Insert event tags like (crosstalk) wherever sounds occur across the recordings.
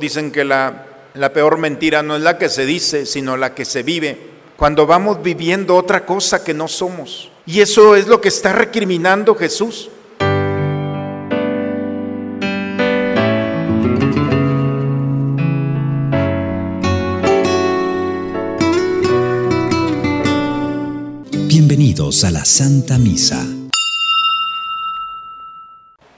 Dicen que la, la peor mentira no es la que se dice, sino la que se vive. Cuando vamos viviendo otra cosa que no somos. Y eso es lo que está recriminando Jesús. Bienvenidos a la Santa Misa.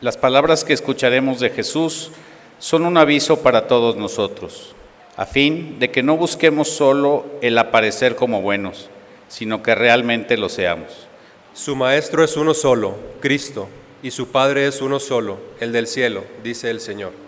Las palabras que escucharemos de Jesús son un aviso para todos nosotros, a fin de que no busquemos solo el aparecer como buenos, sino que realmente lo seamos. Su Maestro es uno solo, Cristo, y su Padre es uno solo, el del cielo, dice el Señor.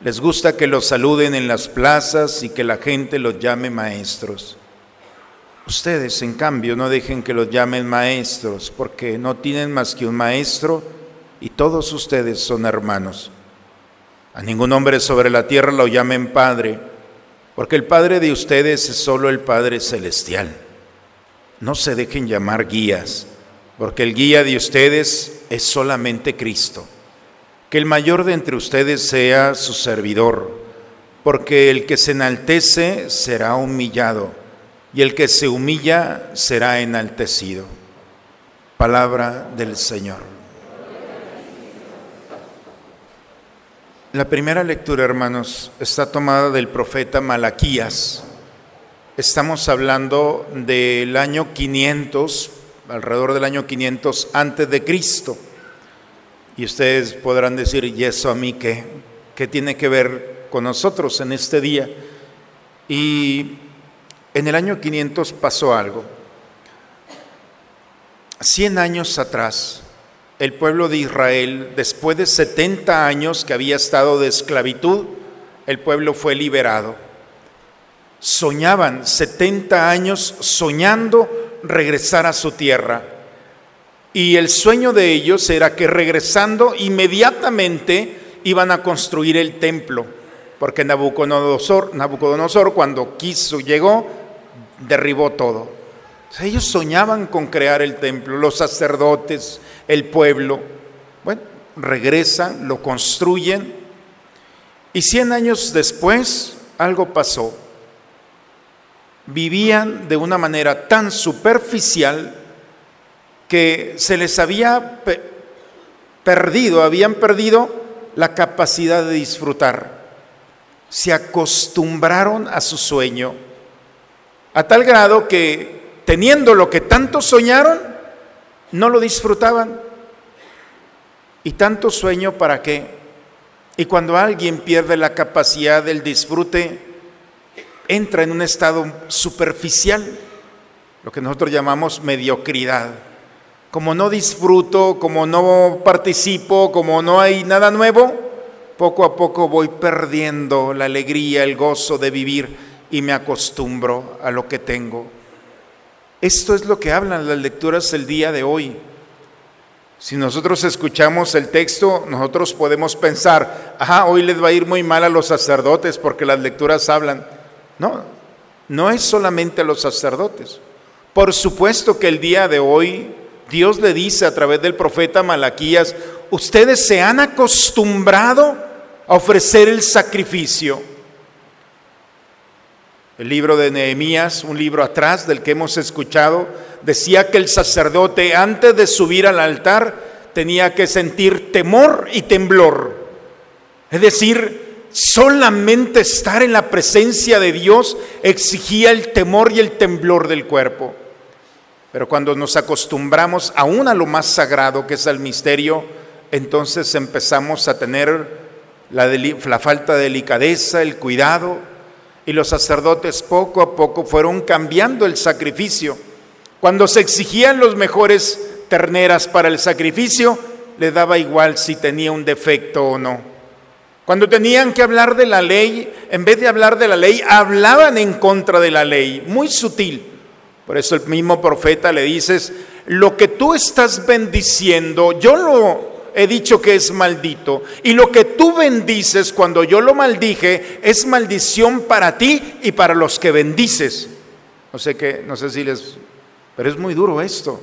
les gusta que los saluden en las plazas y que la gente los llame maestros. Ustedes, en cambio, no dejen que los llamen maestros, porque no tienen más que un maestro y todos ustedes son hermanos. A ningún hombre sobre la tierra lo llamen Padre, porque el Padre de ustedes es solo el Padre Celestial. No se dejen llamar guías, porque el guía de ustedes es solamente Cristo. Que el mayor de entre ustedes sea su servidor, porque el que se enaltece será humillado, y el que se humilla será enaltecido. Palabra del Señor. La primera lectura, hermanos, está tomada del profeta Malaquías. Estamos hablando del año 500, alrededor del año 500 antes de Cristo. Y ustedes podrán decir, ¿y eso a mí qué? ¿Qué tiene que ver con nosotros en este día? Y en el año 500 pasó algo. Cien años atrás, el pueblo de Israel, después de 70 años que había estado de esclavitud, el pueblo fue liberado. Soñaban 70 años soñando regresar a su tierra y el sueño de ellos era que regresando inmediatamente iban a construir el templo, porque Nabucodonosor, Nabucodonosor cuando quiso, llegó, derribó todo. ellos soñaban con crear el templo, los sacerdotes, el pueblo. Bueno, regresan, lo construyen y cien años después algo pasó. Vivían de una manera tan superficial que se les había perdido, habían perdido la capacidad de disfrutar. Se acostumbraron a su sueño, a tal grado que teniendo lo que tanto soñaron, no lo disfrutaban. ¿Y tanto sueño para qué? Y cuando alguien pierde la capacidad del disfrute, entra en un estado superficial, lo que nosotros llamamos mediocridad como no disfruto, como no participo, como no hay nada nuevo, poco a poco voy perdiendo la alegría, el gozo de vivir y me acostumbro a lo que tengo. Esto es lo que hablan las lecturas el día de hoy. Si nosotros escuchamos el texto, nosotros podemos pensar, ajá, hoy les va a ir muy mal a los sacerdotes porque las lecturas hablan. No, no es solamente a los sacerdotes. Por supuesto que el día de hoy Dios le dice a través del profeta Malaquías, ustedes se han acostumbrado a ofrecer el sacrificio. El libro de Nehemías, un libro atrás del que hemos escuchado, decía que el sacerdote antes de subir al altar tenía que sentir temor y temblor. Es decir, solamente estar en la presencia de Dios exigía el temor y el temblor del cuerpo. Pero cuando nos acostumbramos aún a lo más sagrado que es el misterio, entonces empezamos a tener la, la, falta de delicadeza, el cuidado, y los sacerdotes poco a poco fueron cambiando el sacrificio. Cuando se exigían los mejores terneras para el sacrificio, le daba igual si tenía un defecto o no. Cuando tenían que hablar de la ley, en vez de hablar de la ley, hablaban en contra de la ley, muy sutil. Por eso el mismo profeta le dices, lo que tú estás bendiciendo, yo lo he dicho que es maldito, y lo que tú bendices cuando yo lo maldije es maldición para ti y para los que bendices. No sé qué, no sé si les pero es muy duro esto.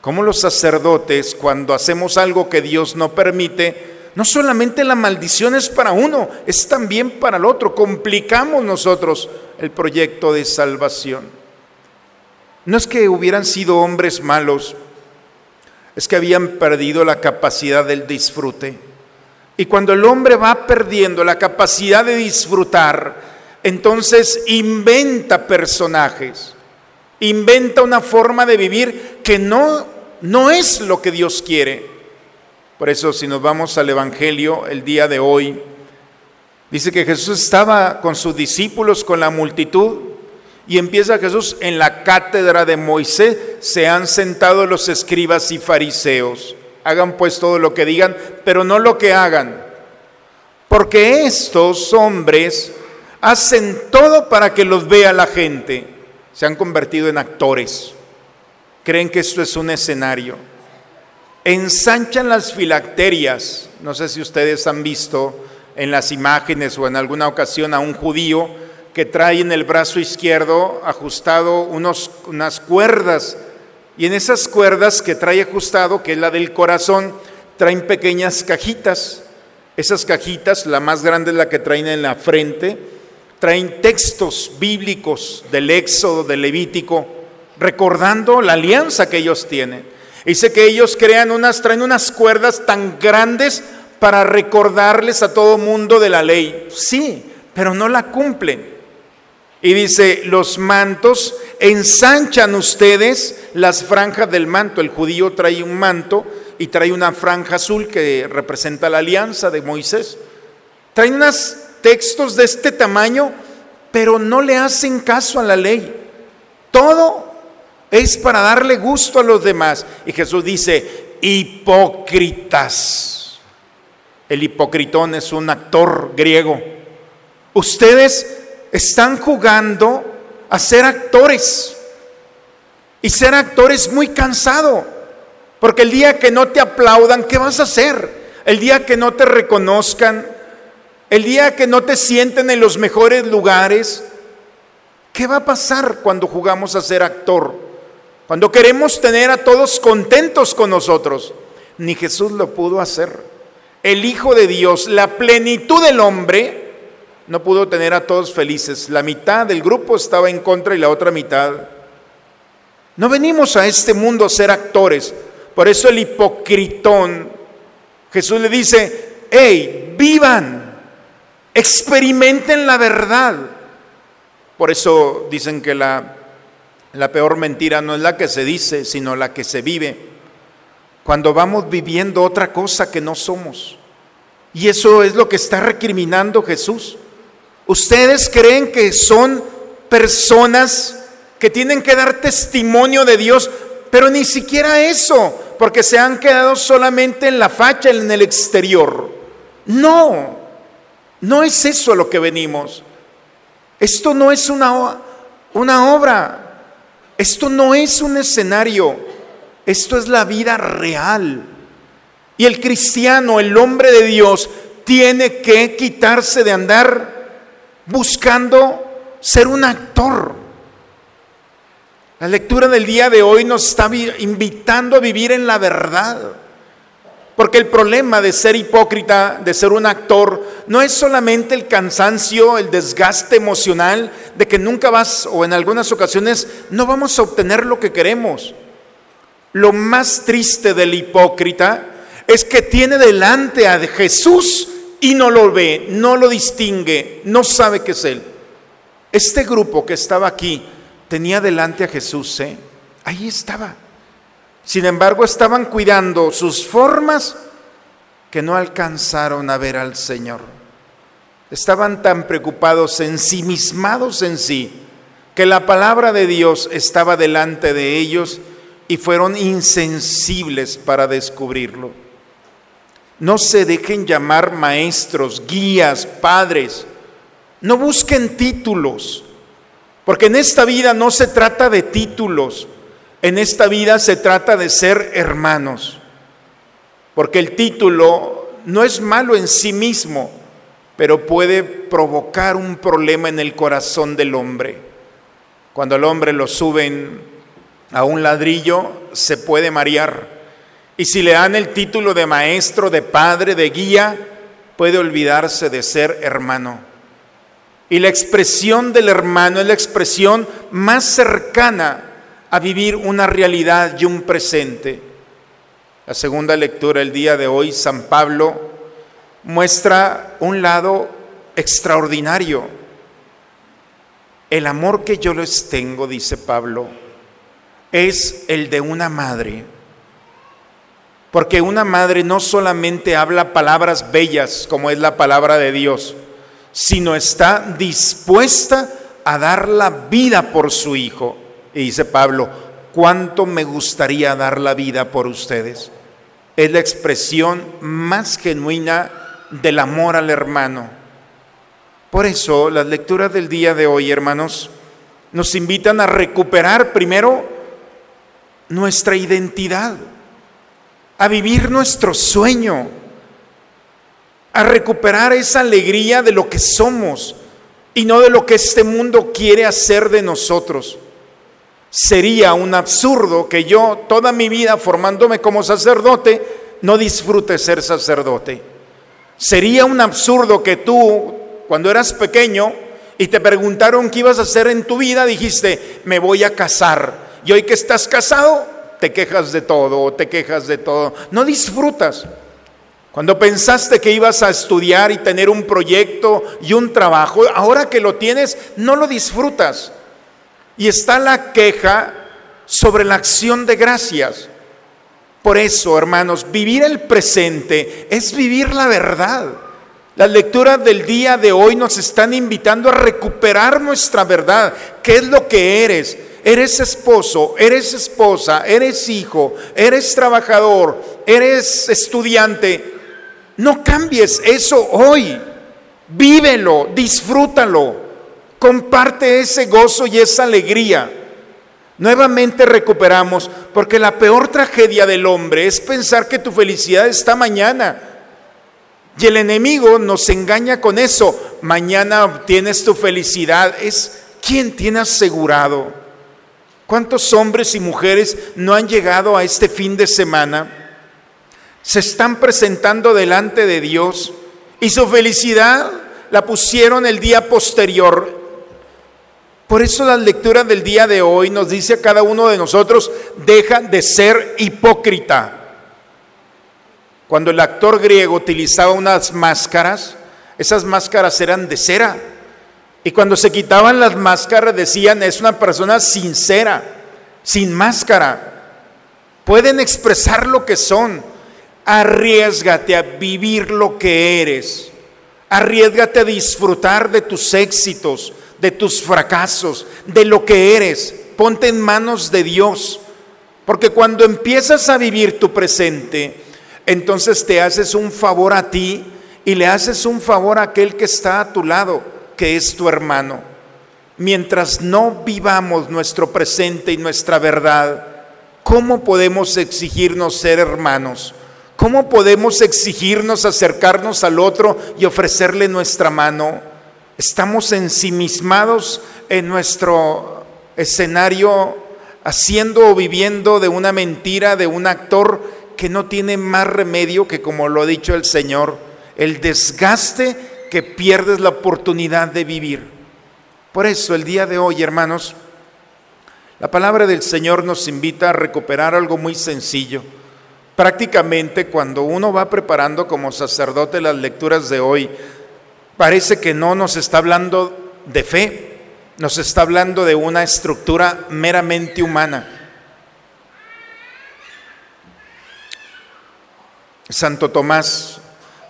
Como los sacerdotes, cuando hacemos algo que Dios no permite, no solamente la maldición es para uno, es también para el otro. Complicamos nosotros el proyecto de salvación. No es que hubieran sido hombres malos, es que habían perdido la capacidad del disfrute. Y cuando el hombre va perdiendo la capacidad de disfrutar, entonces inventa personajes inventa una forma de vivir que no, no es lo que Dios quiere. Por eso si nos vamos al Evangelio el día de hoy, dice que Jesús estaba con sus discípulos, con la multitud, y empieza Jesús en la cátedra de Moisés, se han sentado los escribas y fariseos. Hagan pues todo lo que digan, pero no lo que hagan. Porque estos hombres hacen todo para que los vea la gente se han convertido en actores. Creen que esto es un escenario. Ensanchan las filacterias. No sé si ustedes han visto en las imágenes o en alguna ocasión a un judío que trae en el brazo izquierdo ajustado unos, unas cuerdas. Y en esas cuerdas que trae ajustado, que es la del corazón, traen pequeñas cajitas. Esas cajitas, la más grande es la que traen en la frente, traen textos bíblicos del Éxodo, del Levítico, recordando la alianza que ellos tienen. Dice que ellos crean unas, traen unas cuerdas tan grandes para recordarles a todo mundo de la ley. Sí, pero no la cumplen. Y dice, los mantos, ensanchan ustedes las franjas del manto. El judío trae un manto y trae una franja azul que representa la alianza de Moisés. Traen unas textos de este tamaño, pero no le hacen caso a la ley. Todo es para darle gusto a los demás. Y Jesús dice, hipócritas. El hipocritón es un actor griego. Ustedes están jugando a ser actores. Y ser actor es muy cansado. Porque el día que no te aplaudan, ¿qué vas a hacer? El día que no te reconozcan, el día que no te sienten en los mejores lugares, ¿qué va a pasar cuando jugamos a ser actor? Cuando queremos tener a todos contentos con nosotros. Ni Jesús lo pudo hacer. El Hijo de Dios, la plenitud del hombre, no pudo tener a todos felices. La mitad del grupo estaba en contra y la otra mitad. No venimos a este mundo a ser actores. Por eso el hipocritón, Jesús le dice, hey, vivan experimenten la verdad. Por eso dicen que la, la peor mentira no es la que se dice, sino la que se vive. Cuando vamos viviendo otra cosa que no somos. Y eso es lo que está recriminando Jesús. Ustedes creen que son personas que tienen que dar testimonio de Dios, pero ni siquiera eso, porque se han quedado solamente en la facha, en el exterior. No, no es eso a lo que venimos. Esto no es una, una obra. Esto no es un escenario. Esto es la vida real. Y el cristiano, el hombre de Dios, tiene que quitarse de andar buscando ser un actor. La lectura del día de hoy nos está invitando a vivir en la verdad. Porque el problema de ser hipócrita, de ser un actor, no es solamente el cansancio, el desgaste emocional de que nunca vas o en algunas ocasiones no vamos a obtener lo que queremos. Lo más triste del hipócrita es que tiene delante a Jesús y no lo ve, no lo distingue, no sabe que es Él. Este grupo que estaba aquí tenía delante a Jesús, ¿eh? ahí estaba. Sin embargo, estaban cuidando sus formas que no alcanzaron a ver al Señor. Estaban tan preocupados, ensimismados en sí, que la palabra de Dios estaba delante de ellos y fueron insensibles para descubrirlo. No se dejen llamar maestros, guías, padres. No busquen títulos, porque en esta vida no se trata de títulos, en esta vida se trata de ser hermanos, porque el título no es malo en sí mismo, pero puede provocar un problema en el corazón del hombre. Cuando el hombre lo suben a un ladrillo, se puede marear. Y si le dan el título de maestro, de padre, de guía, puede olvidarse de ser hermano. Y la expresión del hermano es la expresión más cercana a vivir una realidad y un presente. La segunda lectura el día de hoy, San Pablo muestra un lado extraordinario. El amor que yo les tengo, dice Pablo, es el de una madre. Porque una madre no solamente habla palabras bellas como es la palabra de Dios, sino está dispuesta a dar la vida por su hijo. Y dice Pablo, ¿cuánto me gustaría dar la vida por ustedes? Es la expresión más genuina del amor al hermano. Por eso las lecturas del día de hoy, hermanos, nos invitan a recuperar primero nuestra identidad, a vivir nuestro sueño, a recuperar esa alegría de lo que somos y no de lo que este mundo quiere hacer de nosotros. Sería un absurdo que yo toda mi vida formándome como sacerdote no disfrute ser sacerdote. Sería un absurdo que tú, cuando eras pequeño y te preguntaron qué ibas a hacer en tu vida, dijiste, me voy a casar. Y hoy que estás casado, te quejas de todo te quejas de todo. No disfrutas. Cuando pensaste que ibas a estudiar y tener un proyecto y un trabajo, ahora que lo tienes, no lo disfrutas. Y está la queja sobre la acción de gracias. Por eso, hermanos, vivir el presente es vivir la verdad. Las lecturas del día de hoy nos están invitando a recuperar nuestra verdad. ¿Qué es lo que eres? Eres esposo, eres esposa, eres hijo, eres trabajador, eres estudiante. No cambies eso hoy. Vívelo, disfrútalo. Comparte ese gozo y esa alegría. Nuevamente recuperamos, porque la peor tragedia del hombre es pensar que tu felicidad está mañana. Y el enemigo nos engaña con eso. Mañana obtienes tu felicidad. Es quien tiene asegurado. ¿Cuántos hombres y mujeres no han llegado a este fin de semana? Se están presentando delante de Dios y su felicidad la pusieron el día posterior por eso la lectura del día de hoy nos dice a cada uno de nosotros, deja de ser hipócrita. Cuando el actor griego utilizaba unas máscaras, esas máscaras eran de cera. Y cuando se quitaban las máscaras decían, es una persona sincera, sin máscara. Pueden expresar lo que son. Arriesgate a vivir lo que eres. Arriesgate a disfrutar de tus éxitos, de tus fracasos, de lo que eres. Ponte en manos de Dios. Porque cuando empiezas a vivir tu presente, entonces te haces un favor a ti y le haces un favor a aquel que está a tu lado, que es tu hermano. Mientras no vivamos nuestro presente y nuestra verdad, ¿cómo podemos exigirnos ser hermanos? ¿Cómo podemos exigirnos acercarnos al otro y ofrecerle nuestra mano? Estamos ensimismados en nuestro escenario haciendo o viviendo de una mentira, de un actor que no tiene más remedio que, como lo ha dicho el Señor, el desgaste que pierdes la oportunidad de vivir. Por eso el día de hoy, hermanos, la palabra del Señor nos invita a recuperar algo muy sencillo. Prácticamente cuando uno va preparando como sacerdote las lecturas de hoy, parece que no nos está hablando de fe, nos está hablando de una estructura meramente humana. Santo Tomás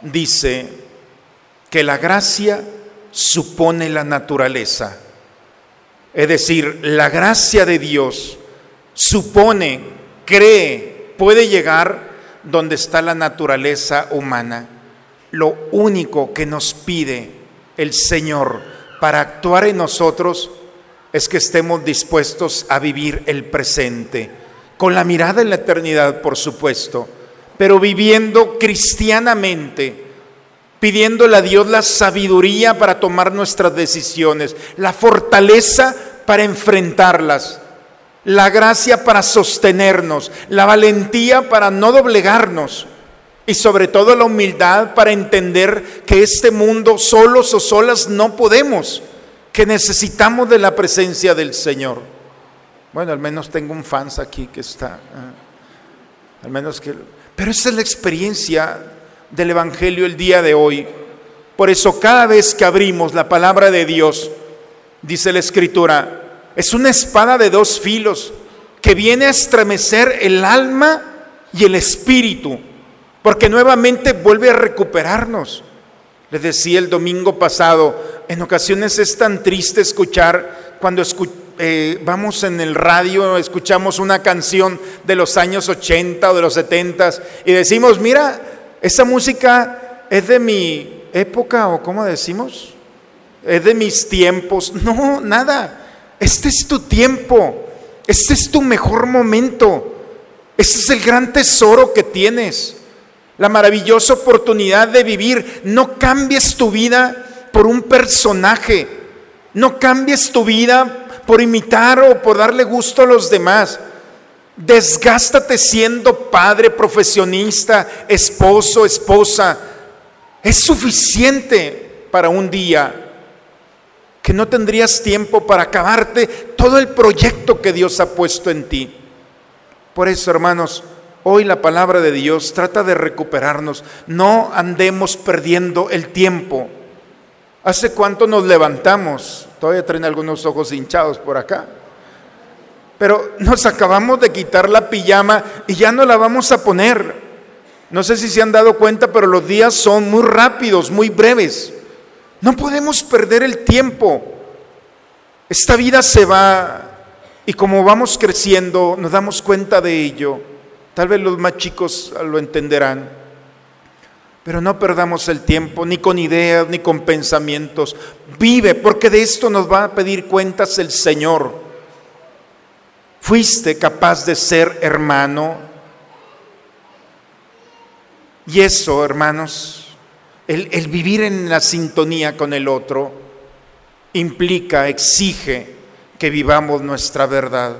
dice que la gracia supone la naturaleza. Es decir, la gracia de Dios supone, cree, puede llegar donde está la naturaleza humana. Lo único que nos pide el Señor para actuar en nosotros es que estemos dispuestos a vivir el presente, con la mirada en la eternidad, por supuesto, pero viviendo cristianamente, pidiéndole a Dios la sabiduría para tomar nuestras decisiones, la fortaleza para enfrentarlas, la gracia para sostenernos, la valentía para no doblegarnos y sobre todo la humildad para entender que este mundo solos o solas no podemos, que necesitamos de la presencia del Señor. Bueno, al menos tengo un fans aquí que está, ah, al menos que pero esa es la experiencia del Evangelio el día de hoy. Por eso cada vez que abrimos la palabra de Dios, dice la Escritura, es una espada de dos filos que viene a estremecer el alma y el espíritu, porque nuevamente vuelve a recuperarnos. Les decía el domingo pasado, en ocasiones es tan triste escuchar cuando eh, vamos en el radio, escuchamos una canción de los años 80 o de los 70 y decimos, mira, esa música es de mi época o cómo decimos, es de mis tiempos. (laughs) No, nada, este es tu tiempo, este es tu mejor momento, este es el gran tesoro que tienes, la maravillosa oportunidad de vivir. No cambies tu vida por un personaje, no cambies tu vida por imitar o por darle gusto a los demás. Desgástate siendo padre, profesionista, esposo, esposa. Es suficiente para un día que no tendrías tiempo para acabarte todo el proyecto que Dios ha puesto en ti. Por eso, hermanos, hoy la palabra de Dios trata de recuperarnos. No andemos perdiendo el tiempo. ¿Hace cuánto nos levantamos? Todavía traen algunos ojos hinchados por acá. Pero nos acabamos de quitar la pijama y ya no la vamos a poner. No sé si se han dado cuenta, pero los días son muy rápidos, muy breves. No podemos perder el tiempo. Esta vida se va y como vamos creciendo nos damos cuenta de ello. Tal vez los más chicos lo entenderán. Pero no perdamos el tiempo ni con ideas ni con pensamientos. Vive, porque de esto nos va a pedir cuentas el Señor. ¿Fuiste capaz de ser hermano? Y eso, hermanos, el, vivir en la sintonía con el otro implica, exige que vivamos nuestra verdad.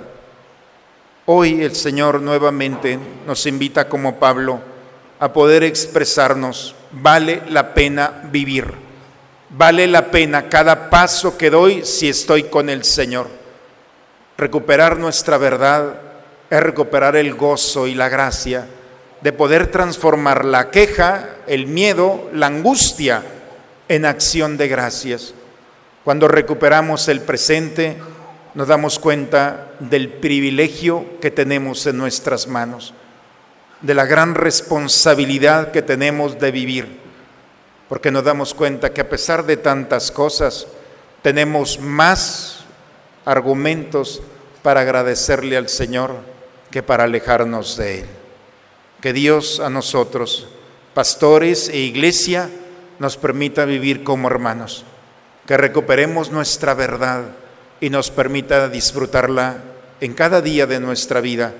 Hoy el Señor nuevamente nos invita como Pablo a poder expresarnos, vale la pena vivir, vale la pena cada paso que doy si estoy con el Señor. Recuperar nuestra verdad es recuperar el gozo y la gracia de poder transformar la queja, el miedo, la angustia en acción de gracias. Cuando recuperamos el presente, nos damos cuenta del privilegio que tenemos en nuestras manos de la gran responsabilidad que tenemos de vivir, porque nos damos cuenta que a pesar de tantas cosas, tenemos más argumentos para agradecerle al Señor que para alejarnos de Él. Que Dios a nosotros, pastores e iglesia, nos permita vivir como hermanos, que recuperemos nuestra verdad y nos permita disfrutarla en cada día de nuestra vida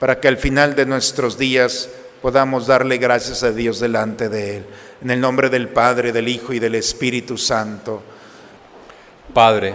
para que al final de nuestros días podamos darle gracias a Dios delante de Él. En el nombre del Padre, del Hijo y del Espíritu Santo. Padre,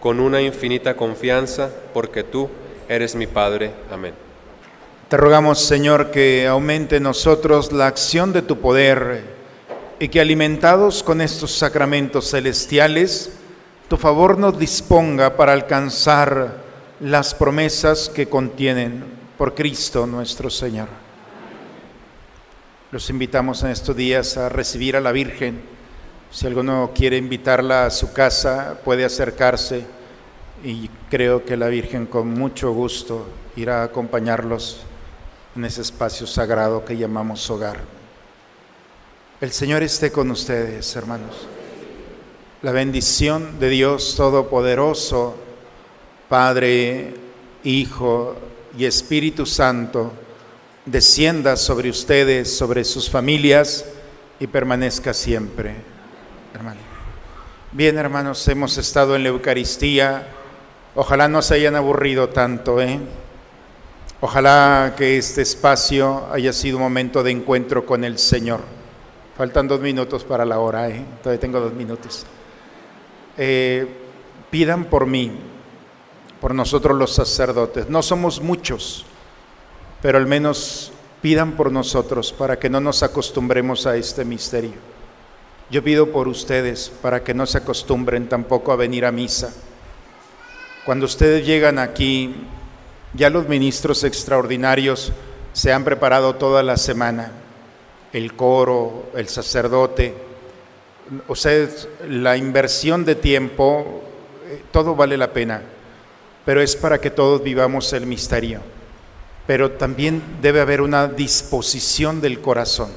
con una infinita confianza, porque tú eres mi Padre. Amén. Te rogamos, Señor, que aumente en nosotros la acción de tu poder y que alimentados con estos sacramentos celestiales, tu favor nos disponga para alcanzar las promesas que contienen por Cristo nuestro Señor. Los invitamos en estos días a recibir a la Virgen. Si alguno quiere invitarla a su casa, puede acercarse y creo que la Virgen con mucho gusto irá a acompañarlos en ese espacio sagrado que llamamos hogar. El Señor esté con ustedes, hermanos. La bendición de Dios Todopoderoso, Padre, Hijo y Espíritu Santo, descienda sobre ustedes, sobre sus familias y permanezca siempre. Bien, hermanos, hemos estado en la Eucaristía. Ojalá no se hayan aburrido tanto, ¿eh? Ojalá que este espacio haya sido un momento de encuentro con el Señor. Faltan dos minutos para la hora, ¿eh? todavía tengo dos minutos. Eh, pidan por mí, por nosotros los sacerdotes. No somos muchos, pero al menos pidan por nosotros para que no nos acostumbremos a este misterio. Yo pido por ustedes para que no se acostumbren tampoco a venir a misa. Cuando ustedes llegan aquí ya los ministros extraordinarios se han preparado toda la semana, el coro, el sacerdote, o sea, la inversión de tiempo, eh, todo vale la pena, pero es para que todos vivamos el misterio. Pero también debe haber una disposición del corazón.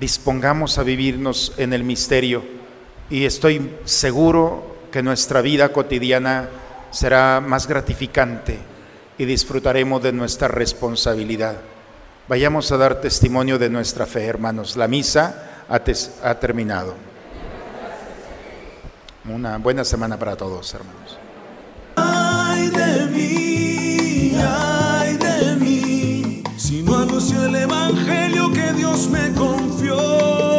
Dispongamos a vivirnos en el misterio y estoy seguro que nuestra vida cotidiana será más gratificante y disfrutaremos de nuestra responsabilidad. Vayamos a dar testimonio de nuestra fe, hermanos. La misa ha, terminado. Una buena semana para todos, hermanos. Ay de anuncio el evangelio que Dios me confió.